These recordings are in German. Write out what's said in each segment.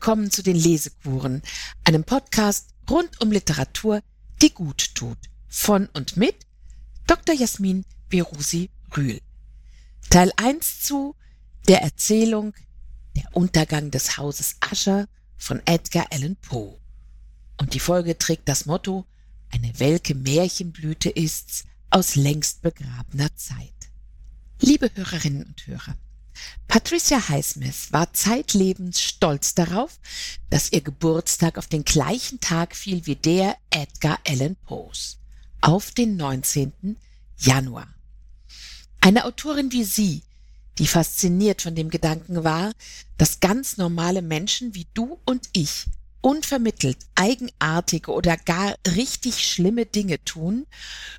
willkommen zu den Lesekuren, einem Podcast rund um Literatur, die gut tut. Von und mit Dr. Jasmin Berusi Rühl. Teil 1 zu der Erzählung Der Untergang des Hauses Ascher von Edgar Allan Poe. Und die Folge trägt das Motto Eine welke Märchenblüte ist's aus längst begrabener Zeit. Liebe Hörerinnen und Hörer, Patricia Highsmith war zeitlebens stolz darauf, dass ihr Geburtstag auf den gleichen Tag fiel wie der Edgar Allan Poes, auf den 19. Januar. Eine Autorin wie sie, die fasziniert von dem Gedanken war, dass ganz normale Menschen wie du und ich unvermittelt eigenartige oder gar richtig schlimme Dinge tun,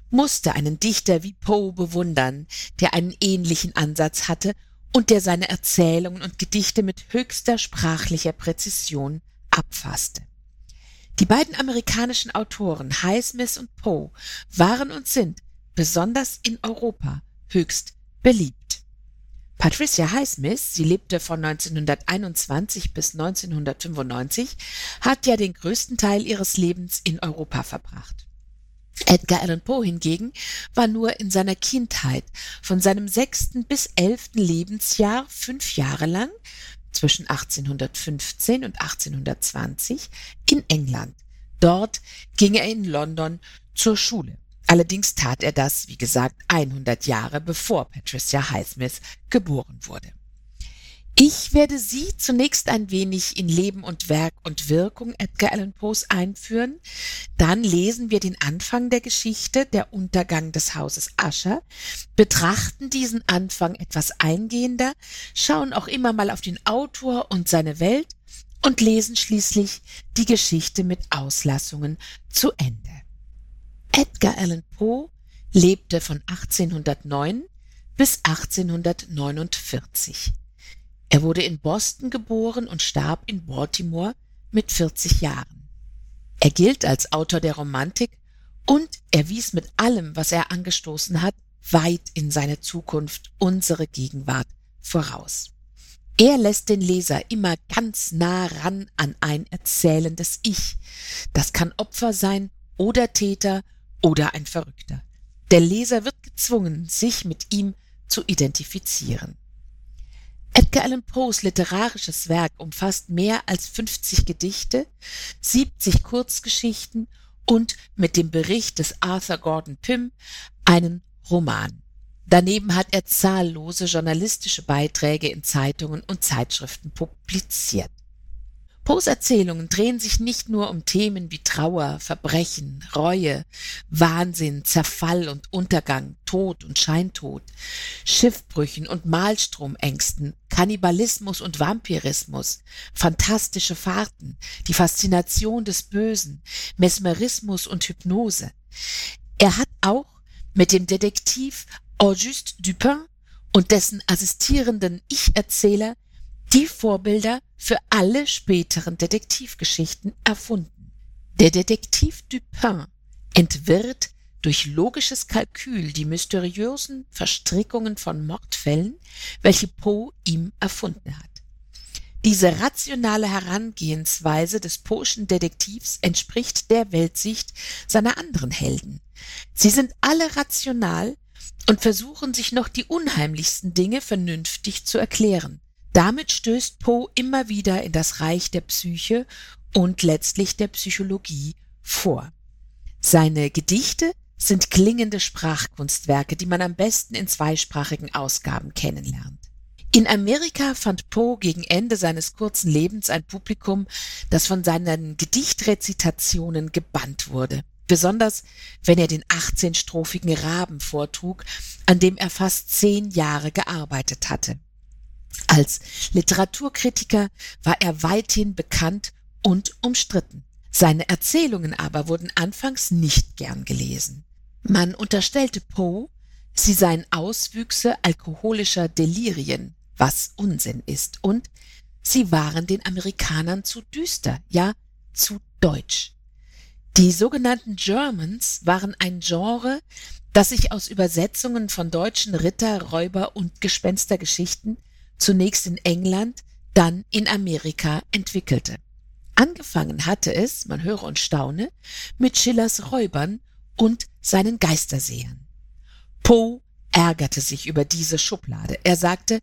musste einen Dichter wie Poe bewundern, der einen ähnlichen Ansatz hatte und der seine Erzählungen und Gedichte mit höchster sprachlicher Präzision abfasste. Die beiden amerikanischen Autoren Highsmith und Poe waren und sind besonders in Europa höchst beliebt. Patricia Highsmith, sie lebte von 1921 bis 1995, hat ja den größten Teil ihres Lebens in Europa verbracht. Edgar Allan Poe hingegen war nur in seiner Kindheit von seinem sechsten bis elften Lebensjahr fünf Jahre lang zwischen 1815 und 1820 in England. Dort ging er in London zur Schule. Allerdings tat er das, wie gesagt, 100 Jahre bevor Patricia Highsmith geboren wurde. Ich werde Sie zunächst ein wenig in Leben und Werk und Wirkung Edgar Allan Poes einführen. Dann lesen wir den Anfang der Geschichte, der Untergang des Hauses Ascher, betrachten diesen Anfang etwas eingehender, schauen auch immer mal auf den Autor und seine Welt und lesen schließlich die Geschichte mit Auslassungen zu Ende. Edgar Allan Poe lebte von 1809 bis 1849. Er wurde in Boston geboren und starb in Baltimore mit 40 Jahren. Er gilt als Autor der Romantik und er wies mit allem, was er angestoßen hat, weit in seine Zukunft, unsere Gegenwart voraus. Er lässt den Leser immer ganz nah ran an ein erzählendes Ich. Das kann Opfer sein oder Täter oder ein Verrückter. Der Leser wird gezwungen, sich mit ihm zu identifizieren. Edgar Allan Poes literarisches Werk umfasst mehr als 50 Gedichte, 70 Kurzgeschichten und mit dem Bericht des Arthur Gordon Pym einen Roman. Daneben hat er zahllose journalistische Beiträge in Zeitungen und Zeitschriften publiziert. Poes Erzählungen drehen sich nicht nur um Themen wie Trauer, Verbrechen, Reue, Wahnsinn, Zerfall und Untergang, Tod und Scheintod, Schiffbrüchen und Mahlstromängsten, Kannibalismus und Vampirismus, fantastische Fahrten, die Faszination des Bösen, Mesmerismus und Hypnose. Er hat auch mit dem Detektiv Auguste Dupin und dessen assistierenden Ich-Erzähler die Vorbilder für alle späteren Detektivgeschichten erfunden. Der Detektiv Dupin entwirrt durch logisches Kalkül die mysteriösen Verstrickungen von Mordfällen, welche Poe ihm erfunden hat. Diese rationale Herangehensweise des Poe'schen Detektivs entspricht der Weltsicht seiner anderen Helden. Sie sind alle rational und versuchen sich noch die unheimlichsten Dinge vernünftig zu erklären. Damit stößt Poe immer wieder in das Reich der Psyche und letztlich der Psychologie vor. Seine Gedichte sind klingende Sprachkunstwerke, die man am besten in zweisprachigen Ausgaben kennenlernt. In Amerika fand Poe gegen Ende seines kurzen Lebens ein Publikum, das von seinen Gedichtrezitationen gebannt wurde. Besonders wenn er den 18-strophigen Raben vortrug, an dem er fast zehn Jahre gearbeitet hatte. Als Literaturkritiker war er weithin bekannt und umstritten. Seine Erzählungen aber wurden anfangs nicht gern gelesen. Man unterstellte Poe, sie seien Auswüchse alkoholischer Delirien, was Unsinn ist, und sie waren den Amerikanern zu düster, ja zu deutsch. Die sogenannten Germans waren ein Genre, das sich aus Übersetzungen von deutschen Ritter, Räuber und Gespenstergeschichten zunächst in England, dann in Amerika entwickelte. Angefangen hatte es, man höre und staune, mit Schillers Räubern und seinen Geistersehern. Poe ärgerte sich über diese Schublade. Er sagte,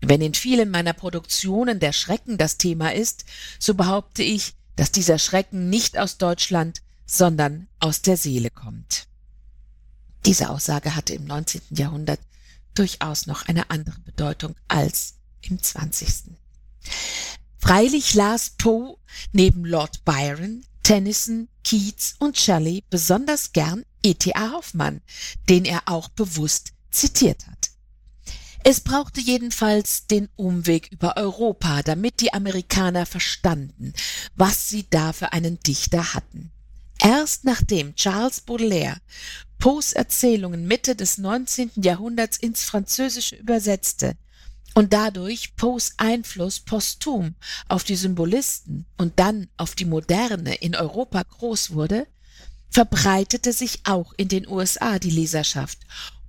wenn in vielen meiner Produktionen der Schrecken das Thema ist, so behaupte ich, dass dieser Schrecken nicht aus Deutschland, sondern aus der Seele kommt. Diese Aussage hatte im 19. Jahrhundert durchaus noch eine andere Bedeutung als im 20. Freilich las Poe neben Lord Byron, Tennyson, Keats und Shelley besonders gern E.T.A. Hoffmann, den er auch bewusst zitiert hat. Es brauchte jedenfalls den Umweg über Europa, damit die Amerikaner verstanden, was sie da für einen Dichter hatten. Erst nachdem Charles Baudelaire Poes Erzählungen Mitte des 19. Jahrhunderts ins Französische übersetzte und dadurch Poes Einfluss posthum auf die Symbolisten und dann auf die Moderne in Europa groß wurde, verbreitete sich auch in den USA die Leserschaft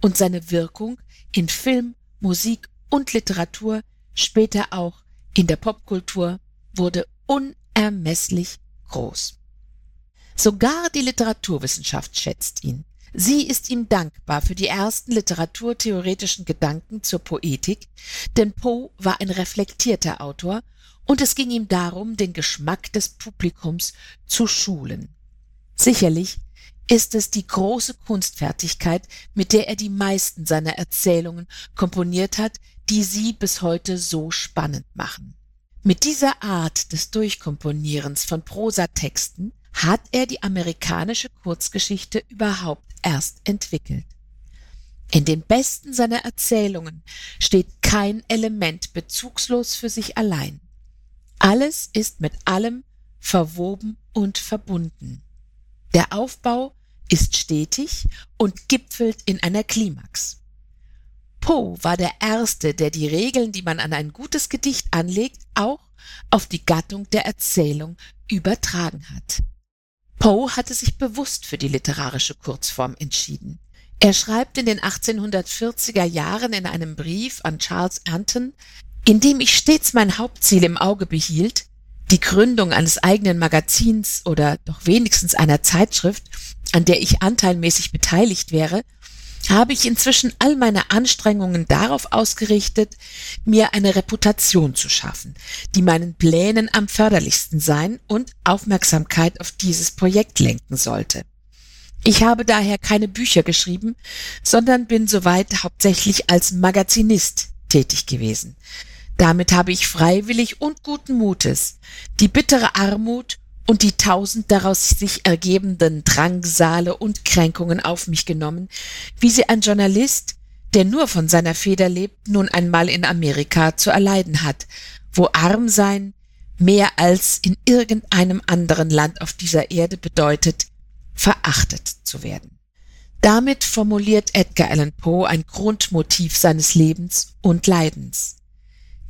und seine Wirkung in Film, Musik und Literatur, später auch in der Popkultur, wurde unermesslich groß. Sogar die Literaturwissenschaft schätzt ihn. Sie ist ihm dankbar für die ersten literaturtheoretischen Gedanken zur Poetik, denn Poe war ein reflektierter Autor und es ging ihm darum, den Geschmack des Publikums zu schulen. Sicherlich ist es die große Kunstfertigkeit, mit der er die meisten seiner Erzählungen komponiert hat, die sie bis heute so spannend machen. Mit dieser Art des Durchkomponierens von Prosatexten hat er die amerikanische Kurzgeschichte überhaupt erst entwickelt. In den besten seiner Erzählungen steht kein Element bezugslos für sich allein. Alles ist mit allem verwoben und verbunden. Der Aufbau ist stetig und gipfelt in einer Klimax. Poe war der Erste, der die Regeln, die man an ein gutes Gedicht anlegt, auch auf die Gattung der Erzählung übertragen hat. Poe hatte sich bewusst für die literarische Kurzform entschieden. Er schreibt in den 1840er Jahren in einem Brief an Charles Anton, in dem ich stets mein Hauptziel im Auge behielt, die Gründung eines eigenen Magazins oder doch wenigstens einer Zeitschrift, an der ich anteilmäßig beteiligt wäre, habe ich inzwischen all meine Anstrengungen darauf ausgerichtet, mir eine Reputation zu schaffen, die meinen Plänen am förderlichsten sein und Aufmerksamkeit auf dieses Projekt lenken sollte. Ich habe daher keine Bücher geschrieben, sondern bin soweit hauptsächlich als Magazinist tätig gewesen. Damit habe ich freiwillig und guten Mutes die bittere Armut und die tausend daraus sich ergebenden Drangsale und Kränkungen auf mich genommen, wie sie ein Journalist, der nur von seiner Feder lebt, nun einmal in Amerika zu erleiden hat, wo arm sein mehr als in irgendeinem anderen Land auf dieser Erde bedeutet, verachtet zu werden. Damit formuliert Edgar Allan Poe ein Grundmotiv seines Lebens und Leidens.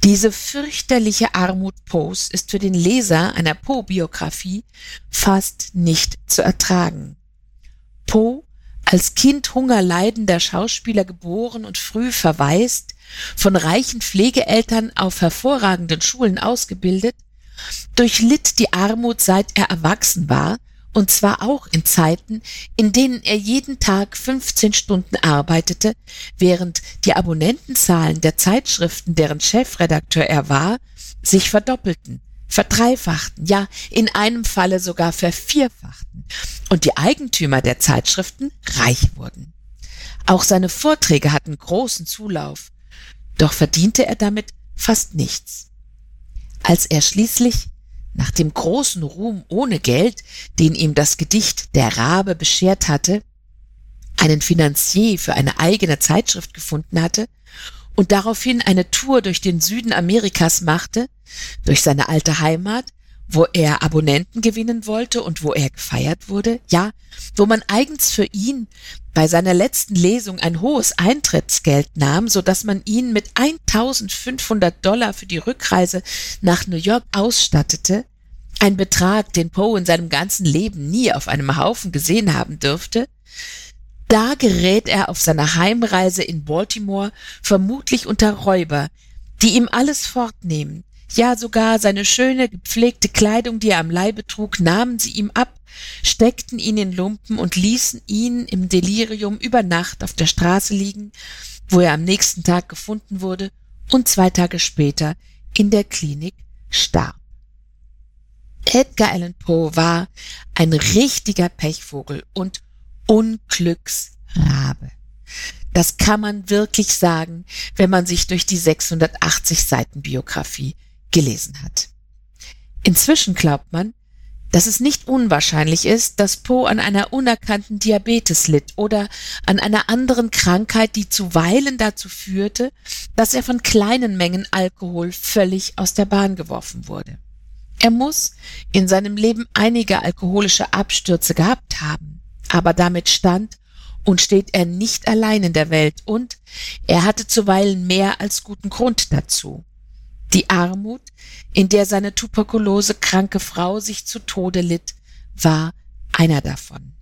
Diese fürchterliche Armut Poes ist für den Leser einer Poe-Biografie fast nicht zu ertragen. Poe, als Kind hungerleidender Schauspieler geboren und früh verwaist, von reichen Pflegeeltern auf hervorragenden Schulen ausgebildet, durchlitt die Armut seit er erwachsen war und zwar auch in Zeiten, in denen er jeden Tag 15 Stunden arbeitete, während die Abonnentenzahlen der Zeitschriften, deren Chefredakteur er war, sich verdoppelten, verdreifachten, ja in einem Falle sogar vervierfachten und die Eigentümer der Zeitschriften reich wurden. Auch seine Vorträge hatten großen Zulauf, doch verdiente er damit fast nichts. Als er schließlich nach dem großen Ruhm ohne Geld, den ihm das Gedicht Der Rabe beschert hatte, einen Finanzier für eine eigene Zeitschrift gefunden hatte und daraufhin eine Tour durch den Süden Amerikas machte, durch seine alte Heimat, wo er Abonnenten gewinnen wollte und wo er gefeiert wurde, ja, wo man eigens für ihn bei seiner letzten Lesung ein hohes Eintrittsgeld nahm, so dass man ihn mit 1500 Dollar für die Rückreise nach New York ausstattete, ein Betrag, den Poe in seinem ganzen Leben nie auf einem Haufen gesehen haben dürfte, da gerät er auf seiner Heimreise in Baltimore vermutlich unter Räuber, die ihm alles fortnehmen, ja sogar seine schöne, gepflegte Kleidung, die er am Leibe trug, nahmen sie ihm ab, steckten ihn in Lumpen und ließen ihn im Delirium über Nacht auf der Straße liegen, wo er am nächsten Tag gefunden wurde und zwei Tage später in der Klinik starb. Edgar Allan Poe war ein richtiger Pechvogel und Unglücksrabe. Das kann man wirklich sagen, wenn man sich durch die 680 Seiten Biografie gelesen hat. Inzwischen glaubt man, dass es nicht unwahrscheinlich ist, dass Poe an einer unerkannten Diabetes litt oder an einer anderen Krankheit, die zuweilen dazu führte, dass er von kleinen Mengen Alkohol völlig aus der Bahn geworfen wurde. Er muss in seinem Leben einige alkoholische Abstürze gehabt haben, aber damit stand und steht er nicht allein in der Welt und er hatte zuweilen mehr als guten Grund dazu. Die Armut, in der seine tuberkulose kranke Frau sich zu Tode litt, war einer davon.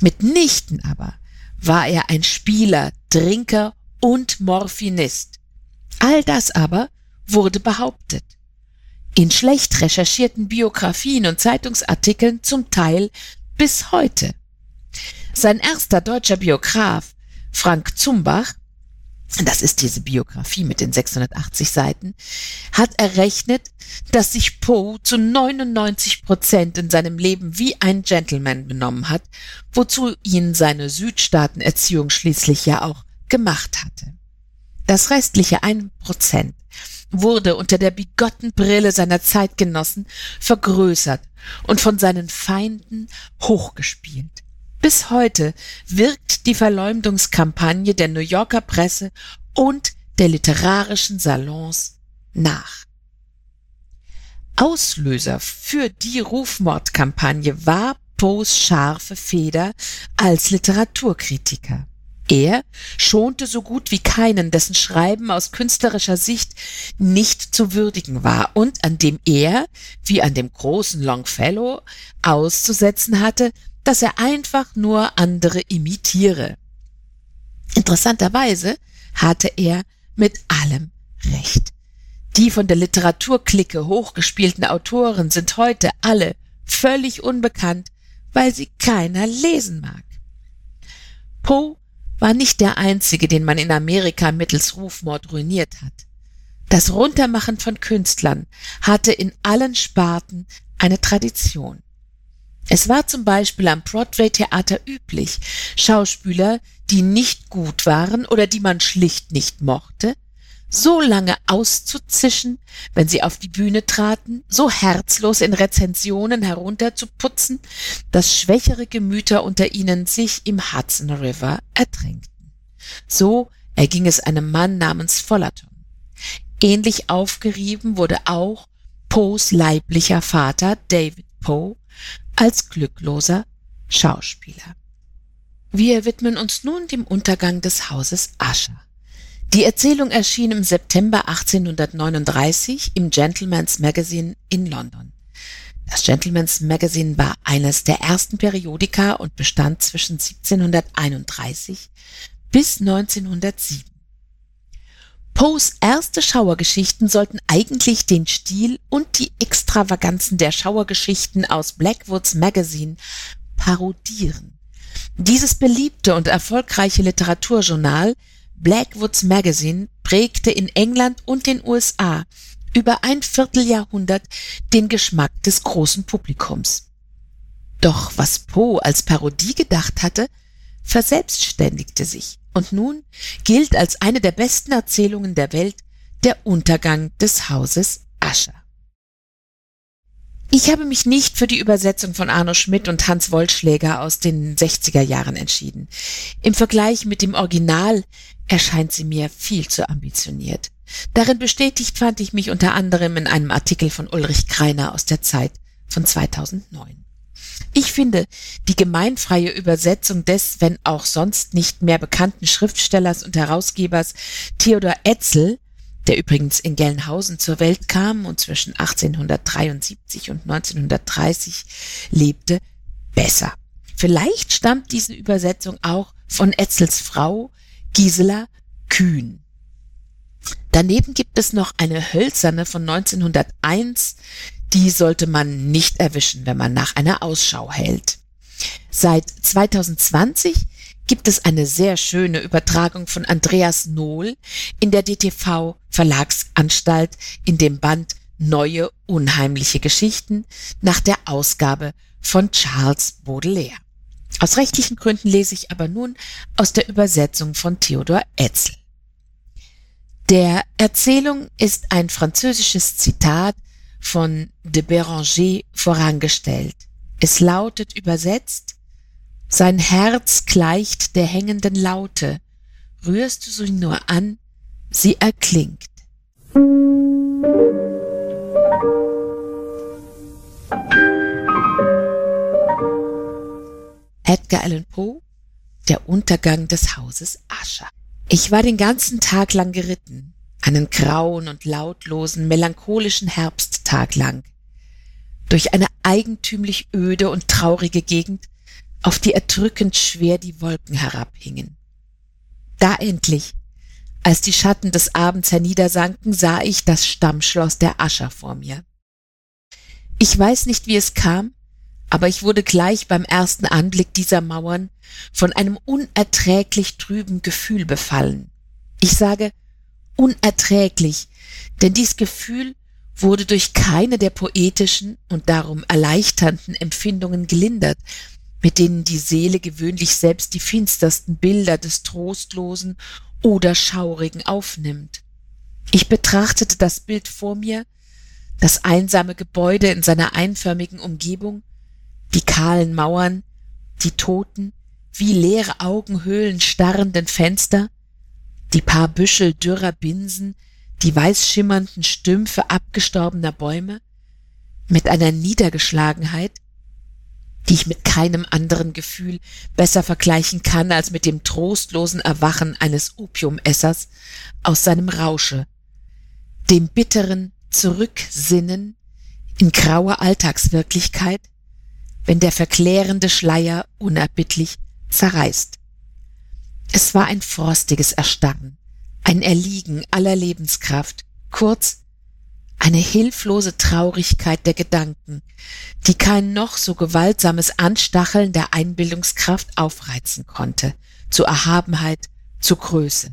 Mitnichten aber war er ein Spieler, Trinker und Morphinist. All das aber wurde behauptet. In schlecht recherchierten Biografien und Zeitungsartikeln zum Teil bis heute. Sein erster deutscher Biograf, Frank Zumbach, das ist diese Biografie mit den 680 Seiten, hat errechnet, dass sich Poe zu 99 Prozent in seinem Leben wie ein Gentleman benommen hat, wozu ihn seine Südstaatenerziehung schließlich ja auch gemacht hatte. Das restliche ein Prozent wurde unter der bigotten Brille seiner Zeitgenossen vergrößert und von seinen Feinden hochgespielt. Bis heute wirkt die Verleumdungskampagne der New Yorker Presse und der literarischen Salons nach. Auslöser für die Rufmordkampagne war Poes scharfe Feder als Literaturkritiker. Er schonte so gut wie keinen, dessen Schreiben aus künstlerischer Sicht nicht zu würdigen war und an dem er, wie an dem großen Longfellow, auszusetzen hatte, dass er einfach nur andere imitiere. Interessanterweise hatte er mit allem recht. Die von der Literaturklicke hochgespielten Autoren sind heute alle völlig unbekannt, weil sie keiner lesen mag. Poe war nicht der einzige, den man in Amerika mittels Rufmord ruiniert hat. Das Runtermachen von Künstlern hatte in allen Sparten eine Tradition. Es war zum Beispiel am Broadway-Theater üblich, Schauspieler, die nicht gut waren oder die man schlicht nicht mochte, so lange auszuzischen, wenn sie auf die Bühne traten, so herzlos in Rezensionen herunterzuputzen, dass schwächere Gemüter unter ihnen sich im Hudson River ertränkten. So erging es einem Mann namens Fullerton. Ähnlich aufgerieben wurde auch Poes leiblicher Vater David Poe, als glückloser Schauspieler. Wir widmen uns nun dem Untergang des Hauses Ascher. Die Erzählung erschien im September 1839 im Gentleman's Magazine in London. Das Gentleman's Magazine war eines der ersten Periodika und bestand zwischen 1731 bis 1907. Poes erste Schauergeschichten sollten eigentlich den Stil und die Extravaganzen der Schauergeschichten aus Blackwoods Magazine parodieren. Dieses beliebte und erfolgreiche Literaturjournal Blackwoods Magazine prägte in England und den USA über ein Vierteljahrhundert den Geschmack des großen Publikums. Doch was Poe als Parodie gedacht hatte, verselbstständigte sich und nun gilt als eine der besten Erzählungen der Welt der Untergang des Hauses Ascher. Ich habe mich nicht für die Übersetzung von Arno Schmidt und Hans Wollschläger aus den 60er Jahren entschieden. Im Vergleich mit dem Original erscheint sie mir viel zu ambitioniert. Darin bestätigt fand ich mich unter anderem in einem Artikel von Ulrich Kreiner aus der Zeit von 2009. Ich finde, die gemeinfreie Übersetzung des, wenn auch sonst nicht mehr bekannten Schriftstellers und Herausgebers Theodor Etzel, der übrigens in Gelnhausen zur Welt kam und zwischen 1873 und 1930 lebte, besser. Vielleicht stammt diese Übersetzung auch von Etzels Frau Gisela Kühn. Daneben gibt es noch eine hölzerne von 1901, die sollte man nicht erwischen, wenn man nach einer Ausschau hält. Seit 2020 gibt es eine sehr schöne Übertragung von Andreas Nohl in der DTV Verlagsanstalt in dem Band Neue unheimliche Geschichten nach der Ausgabe von Charles Baudelaire. Aus rechtlichen Gründen lese ich aber nun aus der Übersetzung von Theodor Etzel. Der Erzählung ist ein französisches Zitat von de Béranger vorangestellt. Es lautet übersetzt Sein Herz gleicht der hängenden Laute, rührst du sie nur an, sie erklingt. Edgar Allan Poe Der Untergang des Hauses Ascher Ich war den ganzen Tag lang geritten, einen grauen und lautlosen, melancholischen Herbsttag lang, durch eine eigentümlich öde und traurige Gegend, auf die erdrückend schwer die Wolken herabhingen. Da endlich, als die Schatten des Abends herniedersanken, sah ich das Stammschloss der Ascher vor mir. Ich weiß nicht, wie es kam, aber ich wurde gleich beim ersten Anblick dieser Mauern von einem unerträglich trüben Gefühl befallen. Ich sage unerträglich, denn dies Gefühl wurde durch keine der poetischen und darum erleichternden Empfindungen gelindert, mit denen die Seele gewöhnlich selbst die finstersten Bilder des Trostlosen oder Schaurigen aufnimmt. Ich betrachtete das Bild vor mir, das einsame Gebäude in seiner einförmigen Umgebung, die kahlen Mauern, die toten, wie leere Augenhöhlen starrenden Fenster, die paar Büschel dürrer Binsen, die weiß schimmernden Stümpfe abgestorbener Bäume, mit einer Niedergeschlagenheit, die ich mit keinem anderen Gefühl besser vergleichen kann als mit dem trostlosen Erwachen eines Opiumessers aus seinem Rausche, dem bitteren Zurücksinnen in grauer Alltagswirklichkeit, wenn der verklärende Schleier unerbittlich zerreißt. Es war ein frostiges Erstarren, ein Erliegen aller Lebenskraft, kurz eine hilflose Traurigkeit der Gedanken, die kein noch so gewaltsames Anstacheln der Einbildungskraft aufreizen konnte, zur Erhabenheit, zur Größe.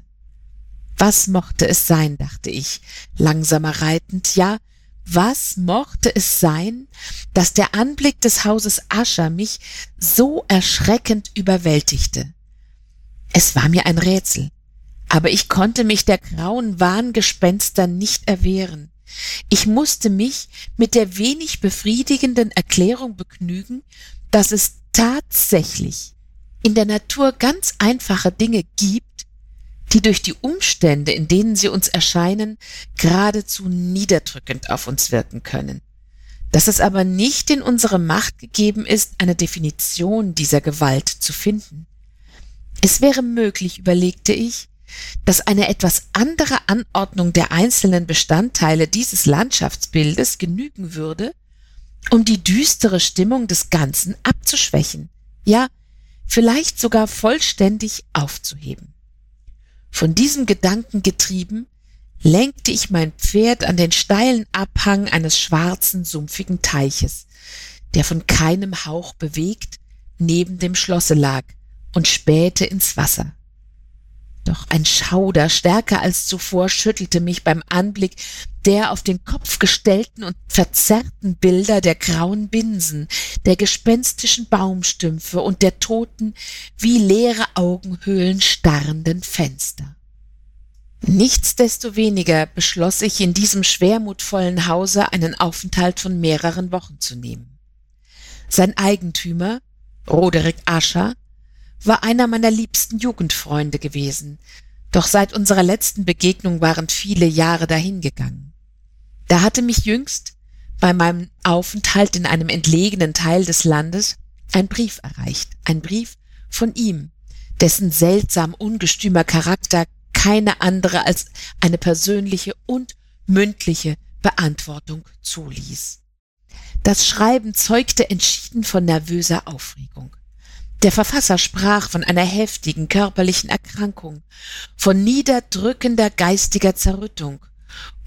Was mochte es sein, dachte ich, langsamer reitend, ja, was mochte es sein, dass der Anblick des Hauses Ascher mich so erschreckend überwältigte? Es war mir ein Rätsel, aber ich konnte mich der grauen Wahngespenster nicht erwehren. Ich musste mich mit der wenig befriedigenden Erklärung begnügen, dass es tatsächlich in der Natur ganz einfache Dinge gibt, die durch die Umstände, in denen sie uns erscheinen, geradezu niederdrückend auf uns wirken können. Dass es aber nicht in unsere Macht gegeben ist, eine Definition dieser Gewalt zu finden. Es wäre möglich, überlegte ich, dass eine etwas andere Anordnung der einzelnen Bestandteile dieses Landschaftsbildes genügen würde, um die düstere Stimmung des Ganzen abzuschwächen, ja, vielleicht sogar vollständig aufzuheben. Von diesem Gedanken getrieben, lenkte ich mein Pferd an den steilen Abhang eines schwarzen, sumpfigen Teiches, der von keinem Hauch bewegt neben dem Schlosse lag, und spähte ins Wasser. Doch ein Schauder stärker als zuvor schüttelte mich beim Anblick der auf den Kopf gestellten und verzerrten Bilder der grauen Binsen, der gespenstischen Baumstümpfe und der toten, wie leere Augenhöhlen starrenden Fenster. Nichtsdestoweniger beschloss ich, in diesem schwermutvollen Hause einen Aufenthalt von mehreren Wochen zu nehmen. Sein Eigentümer, Roderick Ascher, war einer meiner liebsten Jugendfreunde gewesen, doch seit unserer letzten Begegnung waren viele Jahre dahingegangen. Da hatte mich jüngst bei meinem Aufenthalt in einem entlegenen Teil des Landes ein Brief erreicht, ein Brief von ihm, dessen seltsam ungestümer Charakter keine andere als eine persönliche und mündliche Beantwortung zuließ. Das Schreiben zeugte entschieden von nervöser Aufregung. Der Verfasser sprach von einer heftigen körperlichen Erkrankung, von niederdrückender geistiger Zerrüttung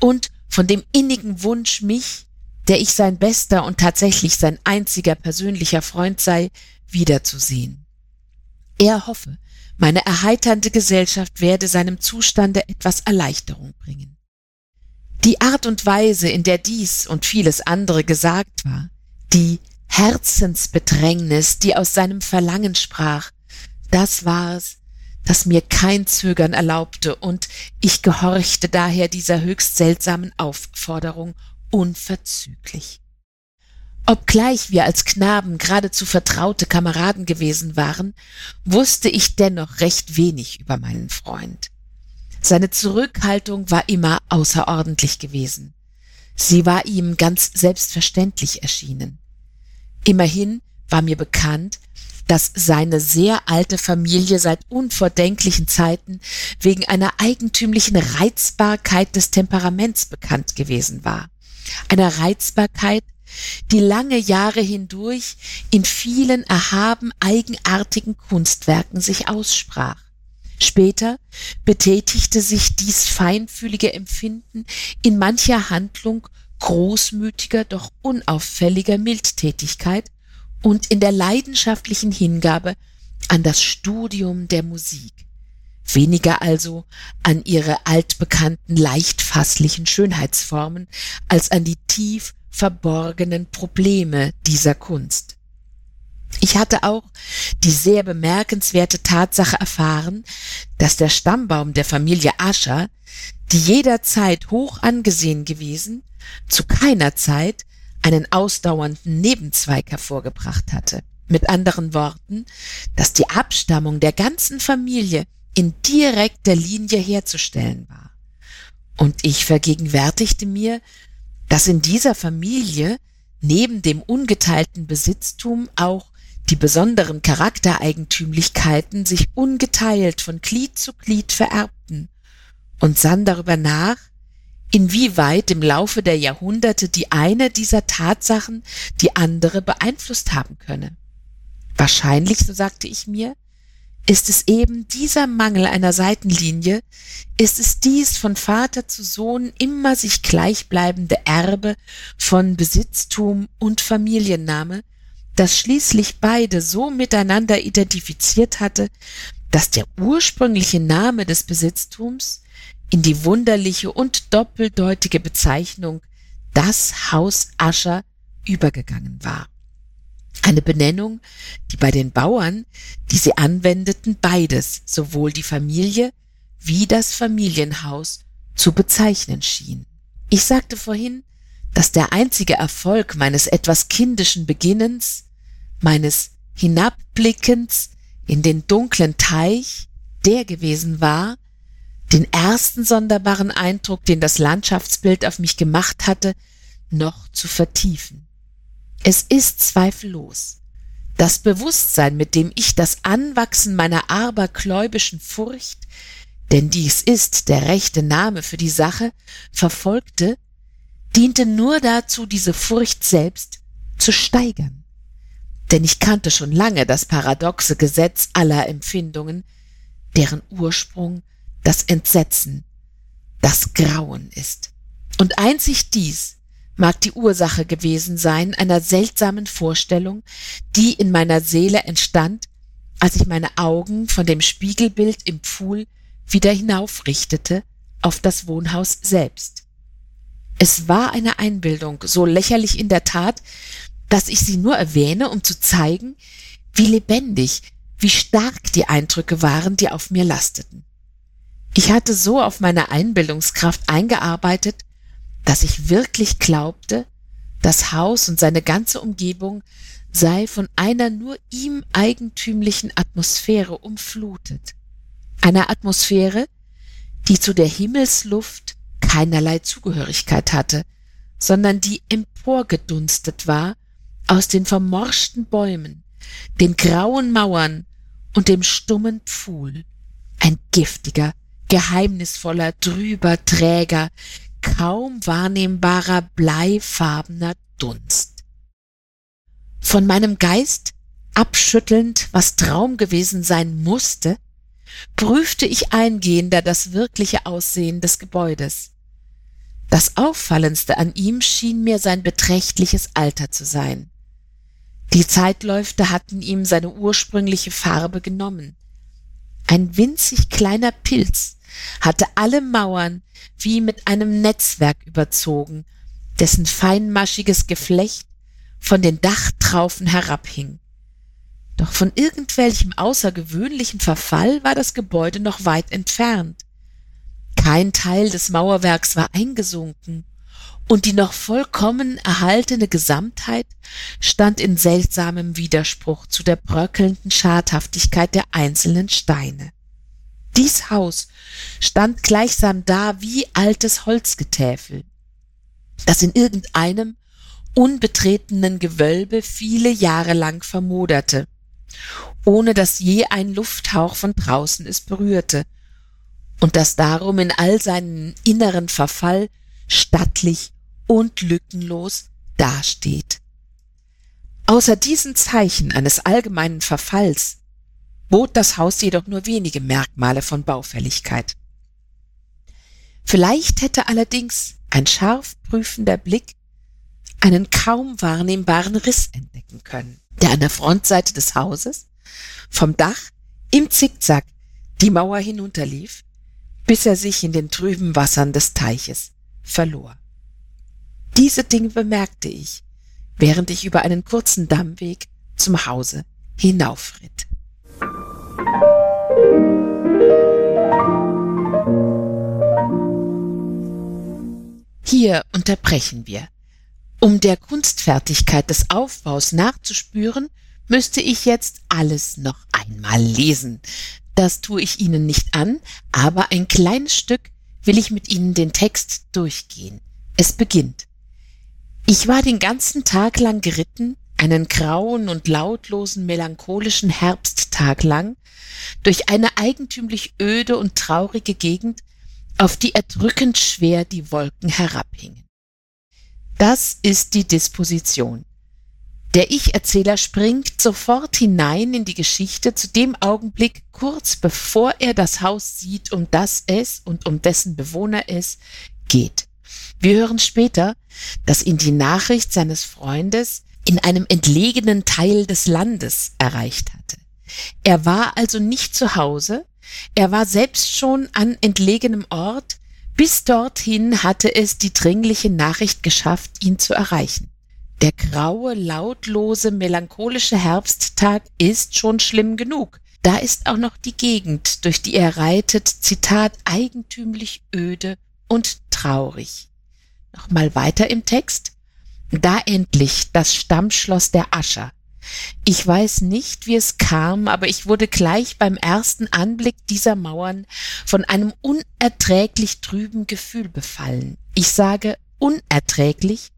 und von dem innigen Wunsch, mich, der ich sein bester und tatsächlich sein einziger persönlicher Freund sei, wiederzusehen. Er hoffe, meine erheiternde Gesellschaft werde seinem Zustande etwas Erleichterung bringen. Die Art und Weise, in der dies und vieles andere gesagt war, die Herzensbedrängnis, die aus seinem Verlangen sprach, das war es, das mir kein Zögern erlaubte, und ich gehorchte daher dieser höchst seltsamen Aufforderung unverzüglich. Obgleich wir als Knaben geradezu vertraute Kameraden gewesen waren, wusste ich dennoch recht wenig über meinen Freund. Seine Zurückhaltung war immer außerordentlich gewesen. Sie war ihm ganz selbstverständlich erschienen. Immerhin war mir bekannt, dass seine sehr alte Familie seit unvordenklichen Zeiten wegen einer eigentümlichen Reizbarkeit des Temperaments bekannt gewesen war. Einer Reizbarkeit, die lange Jahre hindurch in vielen erhaben eigenartigen Kunstwerken sich aussprach. Später betätigte sich dies feinfühlige Empfinden in mancher Handlung großmütiger, doch unauffälliger Mildtätigkeit und in der leidenschaftlichen Hingabe an das Studium der Musik, weniger also an ihre altbekannten leichtfasslichen Schönheitsformen als an die tief verborgenen Probleme dieser Kunst. Ich hatte auch die sehr bemerkenswerte Tatsache erfahren, dass der Stammbaum der Familie Ascher, die jederzeit hoch angesehen gewesen, zu keiner Zeit einen ausdauernden Nebenzweig hervorgebracht hatte. Mit anderen Worten, dass die Abstammung der ganzen Familie in direkter Linie herzustellen war. Und ich vergegenwärtigte mir, dass in dieser Familie neben dem ungeteilten Besitztum auch die besonderen Charaktereigentümlichkeiten sich ungeteilt von Glied zu Glied vererbten und sann darüber nach, inwieweit im Laufe der Jahrhunderte die eine dieser Tatsachen die andere beeinflusst haben könne. Wahrscheinlich, so sagte ich mir, ist es eben dieser Mangel einer Seitenlinie, ist es dies von Vater zu Sohn immer sich gleichbleibende Erbe von Besitztum und Familienname, das schließlich beide so miteinander identifiziert hatte, dass der ursprüngliche Name des Besitztums in die wunderliche und doppeldeutige Bezeichnung das Haus Ascher übergegangen war. Eine Benennung, die bei den Bauern, die sie anwendeten, beides, sowohl die Familie wie das Familienhaus, zu bezeichnen schien. Ich sagte vorhin, dass der einzige Erfolg meines etwas kindischen Beginnens, meines Hinabblickens in den dunklen Teich, der gewesen war, den ersten sonderbaren Eindruck, den das Landschaftsbild auf mich gemacht hatte, noch zu vertiefen. Es ist zweifellos. Das Bewusstsein, mit dem ich das Anwachsen meiner abergläubischen Furcht, denn dies ist der rechte Name für die Sache, verfolgte, diente nur dazu, diese Furcht selbst zu steigern. Denn ich kannte schon lange das paradoxe Gesetz aller Empfindungen, deren Ursprung das Entsetzen, das Grauen ist. Und einzig dies mag die Ursache gewesen sein einer seltsamen Vorstellung, die in meiner Seele entstand, als ich meine Augen von dem Spiegelbild im Pfuhl wieder hinaufrichtete auf das Wohnhaus selbst. Es war eine Einbildung, so lächerlich in der Tat, dass ich sie nur erwähne, um zu zeigen, wie lebendig, wie stark die Eindrücke waren, die auf mir lasteten. Ich hatte so auf meine Einbildungskraft eingearbeitet, dass ich wirklich glaubte, das Haus und seine ganze Umgebung sei von einer nur ihm eigentümlichen Atmosphäre umflutet. Einer Atmosphäre, die zu der Himmelsluft keinerlei Zugehörigkeit hatte, sondern die emporgedunstet war aus den vermorschten Bäumen, den grauen Mauern und dem stummen Pfuhl. Ein giftiger, geheimnisvoller, trüber, träger, kaum wahrnehmbarer, bleifarbener Dunst. Von meinem Geist abschüttelnd, was Traum gewesen sein musste, prüfte ich eingehender das wirkliche Aussehen des Gebäudes. Das Auffallendste an ihm schien mir sein beträchtliches Alter zu sein. Die Zeitläufte hatten ihm seine ursprüngliche Farbe genommen. Ein winzig kleiner Pilz hatte alle Mauern wie mit einem Netzwerk überzogen, dessen feinmaschiges Geflecht von den Dachtraufen herabhing. Doch von irgendwelchem außergewöhnlichen Verfall war das Gebäude noch weit entfernt. Kein Teil des Mauerwerks war eingesunken, und die noch vollkommen erhaltene Gesamtheit stand in seltsamem Widerspruch zu der bröckelnden Schadhaftigkeit der einzelnen Steine. Dies Haus stand gleichsam da wie altes Holzgetäfel, das in irgendeinem unbetretenen Gewölbe viele Jahre lang vermoderte, ohne dass je ein Lufthauch von draußen es berührte, und das darum in all seinem inneren Verfall stattlich und lückenlos dasteht. Außer diesen Zeichen eines allgemeinen Verfalls bot das Haus jedoch nur wenige Merkmale von Baufälligkeit. Vielleicht hätte allerdings ein scharf prüfender Blick einen kaum wahrnehmbaren Riss entdecken können, der an der Frontseite des Hauses vom Dach im Zickzack die Mauer hinunterlief, bis er sich in den trüben Wassern des Teiches verlor. Diese Dinge bemerkte ich, während ich über einen kurzen Dammweg zum Hause hinaufritt. Hier unterbrechen wir. Um der Kunstfertigkeit des Aufbaus nachzuspüren, müsste ich jetzt alles noch einmal lesen. Das tue ich Ihnen nicht an, aber ein kleines Stück will ich mit Ihnen den Text durchgehen. Es beginnt. Ich war den ganzen Tag lang geritten, einen grauen und lautlosen melancholischen Herbsttag lang, durch eine eigentümlich öde und traurige Gegend, auf die erdrückend schwer die Wolken herabhingen. Das ist die Disposition. Der Ich-Erzähler springt sofort hinein in die Geschichte zu dem Augenblick, kurz bevor er das Haus sieht, um das es und um dessen Bewohner es geht. Wir hören später, dass ihn die Nachricht seines Freundes in einem entlegenen Teil des Landes erreicht hatte. Er war also nicht zu Hause, er war selbst schon an entlegenem Ort, bis dorthin hatte es die dringliche Nachricht geschafft, ihn zu erreichen. Der graue, lautlose, melancholische Herbsttag ist schon schlimm genug. Da ist auch noch die Gegend, durch die er reitet, Zitat, eigentümlich öde und traurig. Nochmal weiter im Text. Da endlich das Stammschloss der Ascher. Ich weiß nicht, wie es kam, aber ich wurde gleich beim ersten Anblick dieser Mauern von einem unerträglich trüben Gefühl befallen. Ich sage unerträglich,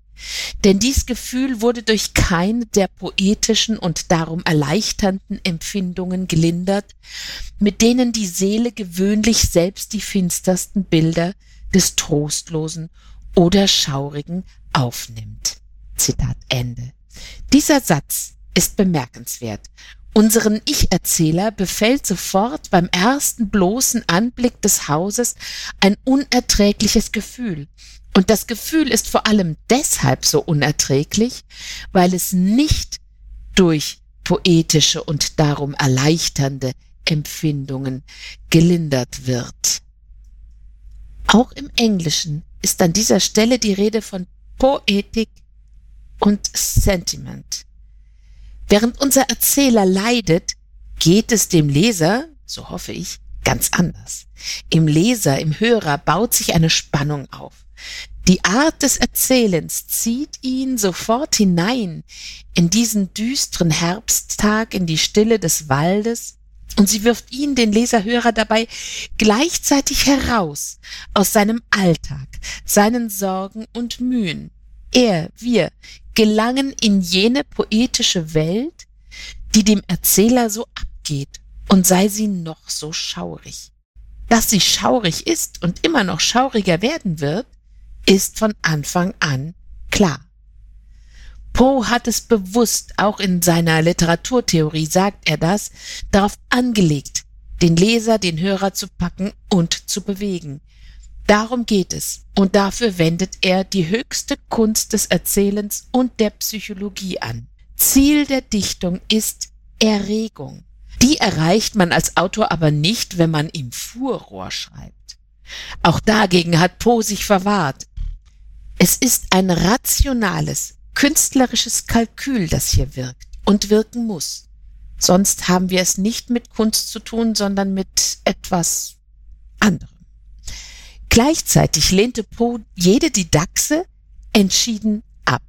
denn dies Gefühl wurde durch keine der poetischen und darum erleichternden Empfindungen gelindert, mit denen die Seele gewöhnlich selbst die finstersten Bilder des Trostlosen oder Schaurigen aufnimmt. Zitat Ende. Dieser Satz ist bemerkenswert. Unseren Ich-Erzähler befällt sofort beim ersten bloßen Anblick des Hauses ein unerträgliches Gefühl. Und das Gefühl ist vor allem deshalb so unerträglich, weil es nicht durch poetische und darum erleichternde Empfindungen gelindert wird. Auch im Englischen ist an dieser Stelle die Rede von Poetik und Sentiment. Während unser Erzähler leidet, geht es dem Leser, so hoffe ich, ganz anders. Im Leser, im Hörer baut sich eine Spannung auf. Die Art des Erzählens zieht ihn sofort hinein in diesen düsteren Herbsttag, in die Stille des Waldes, und sie wirft ihn, den Leserhörer, dabei gleichzeitig heraus aus seinem Alltag, seinen Sorgen und Mühen. Er, wir, gelangen in jene poetische Welt, die dem Erzähler so abgeht, und sei sie noch so schaurig. Dass sie schaurig ist und immer noch schauriger werden wird, ist von Anfang an klar. Poe hat es bewusst, auch in seiner Literaturtheorie sagt er das, darauf angelegt, den Leser, den Hörer zu packen und zu bewegen. Darum geht es, und dafür wendet er die höchste Kunst des Erzählens und der Psychologie an. Ziel der Dichtung ist Erregung. Die erreicht man als Autor aber nicht, wenn man im Fuhrrohr schreibt. Auch dagegen hat Poe sich verwahrt. Es ist ein rationales, künstlerisches Kalkül, das hier wirkt und wirken muss. Sonst haben wir es nicht mit Kunst zu tun, sondern mit etwas anderem. Gleichzeitig lehnte Poe jede Didaxe entschieden ab.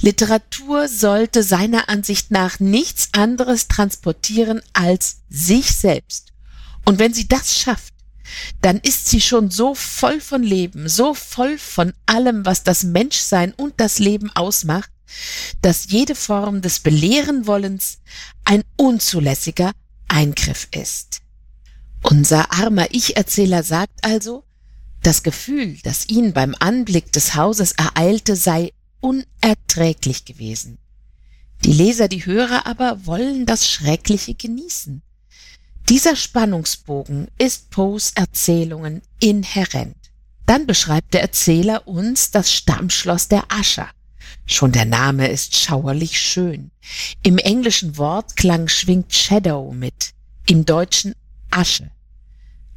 Literatur sollte seiner Ansicht nach nichts anderes transportieren als sich selbst. Und wenn sie das schafft, dann ist sie schon so voll von Leben, so voll von allem, was das Menschsein und das Leben ausmacht, dass jede Form des Belehrenwollens ein unzulässiger Eingriff ist. Unser armer Ich-Erzähler sagt also, das Gefühl, das ihn beim Anblick des Hauses ereilte, sei unerträglich gewesen. Die Leser, die Hörer aber wollen das Schreckliche genießen. Dieser Spannungsbogen ist Poes Erzählungen inhärent. Dann beschreibt der Erzähler uns das Stammschloss der Ascher. Schon der Name ist schauerlich schön. Im englischen Wortklang schwingt Shadow mit, im Deutschen Asche.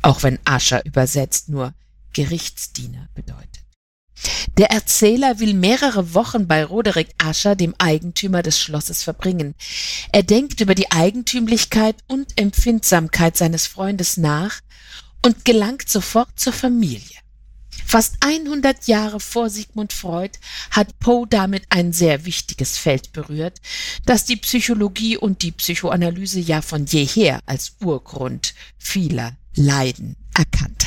Auch wenn Ascher übersetzt nur Gerichtsdiener bedeutet. Der Erzähler will mehrere Wochen bei Roderick Ascher, dem Eigentümer des Schlosses, verbringen. Er denkt über die Eigentümlichkeit und Empfindsamkeit seines Freundes nach und gelangt sofort zur Familie. Fast 100 Jahre vor Sigmund Freud hat Poe damit ein sehr wichtiges Feld berührt, das die Psychologie und die Psychoanalyse ja von jeher als Urgrund vieler Leiden erkannt.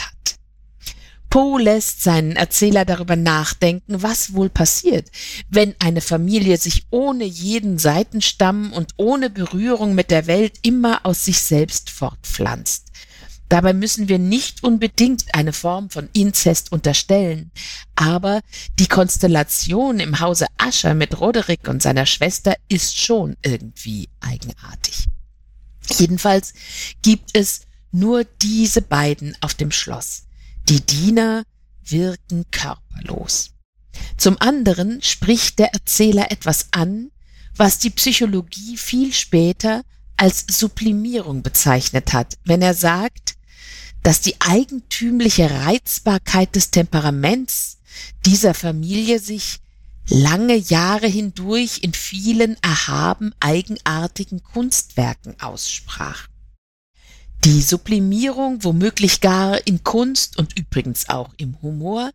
Poe lässt seinen Erzähler darüber nachdenken, was wohl passiert, wenn eine Familie sich ohne jeden Seitenstamm und ohne Berührung mit der Welt immer aus sich selbst fortpflanzt. Dabei müssen wir nicht unbedingt eine Form von Inzest unterstellen, aber die Konstellation im Hause Ascher mit Roderick und seiner Schwester ist schon irgendwie eigenartig. Jedenfalls gibt es nur diese beiden auf dem Schloss. Die Diener wirken körperlos. Zum anderen spricht der Erzähler etwas an, was die Psychologie viel später als Sublimierung bezeichnet hat, wenn er sagt, dass die eigentümliche Reizbarkeit des Temperaments dieser Familie sich lange Jahre hindurch in vielen erhaben eigenartigen Kunstwerken aussprach. Die Sublimierung, womöglich gar in Kunst und übrigens auch im Humor,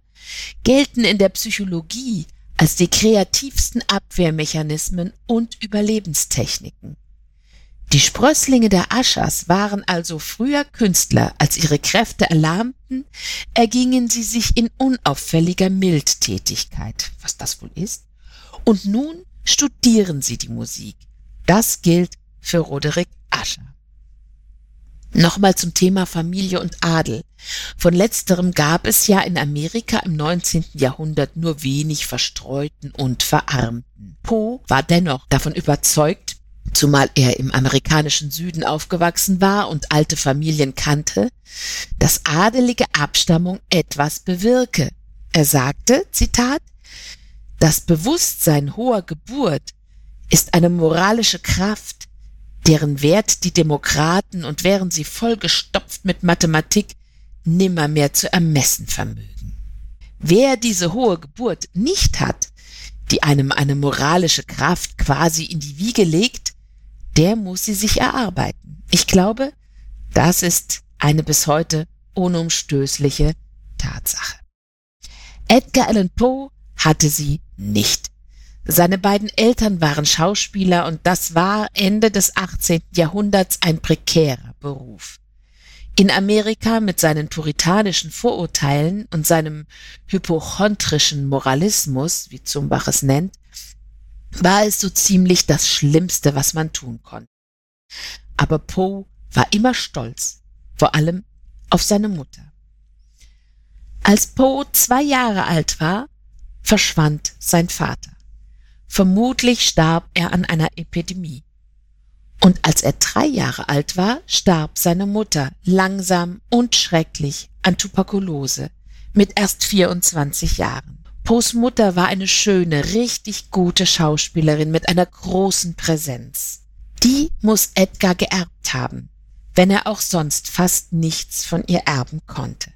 gelten in der Psychologie als die kreativsten Abwehrmechanismen und Überlebenstechniken. Die Sprösslinge der Aschers waren also früher Künstler, als ihre Kräfte erlahmten, ergingen sie sich in unauffälliger Mildtätigkeit, was das wohl ist, und nun studieren sie die Musik. Das gilt für Roderick Ascher. Nochmal zum Thema Familie und Adel. Von letzterem gab es ja in Amerika im 19. Jahrhundert nur wenig Verstreuten und Verarmten. Poe war dennoch davon überzeugt, zumal er im amerikanischen Süden aufgewachsen war und alte Familien kannte, dass adelige Abstammung etwas bewirke. Er sagte, Zitat, das Bewusstsein hoher Geburt ist eine moralische Kraft, deren Wert die Demokraten und wären sie vollgestopft mit Mathematik nimmermehr zu ermessen vermögen. Wer diese hohe Geburt nicht hat, die einem eine moralische Kraft quasi in die Wiege legt, der muss sie sich erarbeiten. Ich glaube, das ist eine bis heute unumstößliche Tatsache. Edgar Allan Poe hatte sie nicht. Seine beiden Eltern waren Schauspieler und das war Ende des 18. Jahrhunderts ein prekärer Beruf. In Amerika mit seinen puritanischen Vorurteilen und seinem hypochondrischen Moralismus, wie Zumbach es nennt, war es so ziemlich das Schlimmste, was man tun konnte. Aber Poe war immer stolz, vor allem auf seine Mutter. Als Poe zwei Jahre alt war, verschwand sein Vater. Vermutlich starb er an einer Epidemie. Und als er drei Jahre alt war, starb seine Mutter langsam und schrecklich an Tuberkulose mit erst 24 Jahren. Poes Mutter war eine schöne, richtig gute Schauspielerin mit einer großen Präsenz. Die muss Edgar geerbt haben, wenn er auch sonst fast nichts von ihr erben konnte.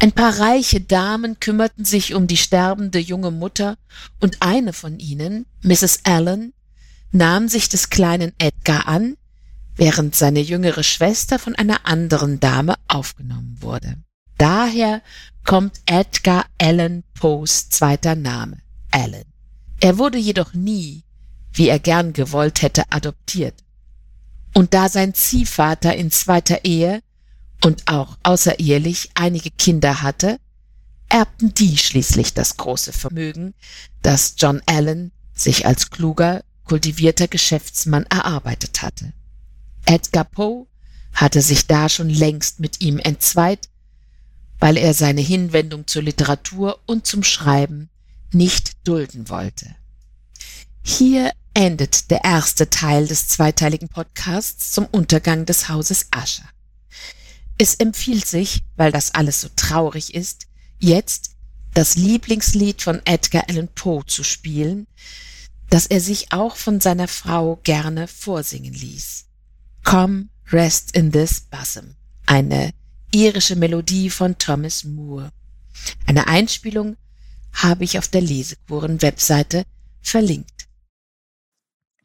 Ein paar reiche Damen kümmerten sich um die sterbende junge Mutter und eine von ihnen, Mrs. Allen, nahm sich des kleinen Edgar an, während seine jüngere Schwester von einer anderen Dame aufgenommen wurde. Daher kommt Edgar Allan Poes zweiter Name, Allan. Er wurde jedoch nie, wie er gern gewollt hätte, adoptiert. Und da sein Ziehvater in zweiter Ehe und auch außerehelich einige Kinder hatte, erbten die schließlich das große Vermögen, das John Allen sich als kluger, kultivierter Geschäftsmann erarbeitet hatte. Edgar Poe hatte sich da schon längst mit ihm entzweit, weil er seine Hinwendung zur Literatur und zum Schreiben nicht dulden wollte. Hier endet der erste Teil des zweiteiligen Podcasts zum Untergang des Hauses Ascher. Es empfiehlt sich, weil das alles so traurig ist, jetzt das Lieblingslied von Edgar Allan Poe zu spielen, das er sich auch von seiner Frau gerne vorsingen ließ. Come, rest in this bosom, eine irische Melodie von Thomas Moore. Eine Einspielung habe ich auf der Lesekuren-Webseite verlinkt.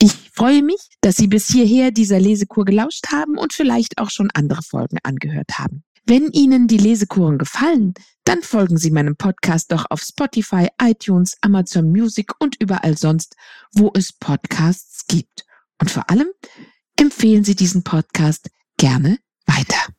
Ich freue mich, dass Sie bis hierher dieser Lesekur gelauscht haben und vielleicht auch schon andere Folgen angehört haben. Wenn Ihnen die Lesekuren gefallen, dann folgen Sie meinem Podcast doch auf Spotify, iTunes, Amazon Music und überall sonst, wo es Podcasts gibt. Und vor allem empfehlen Sie diesen Podcast gerne weiter.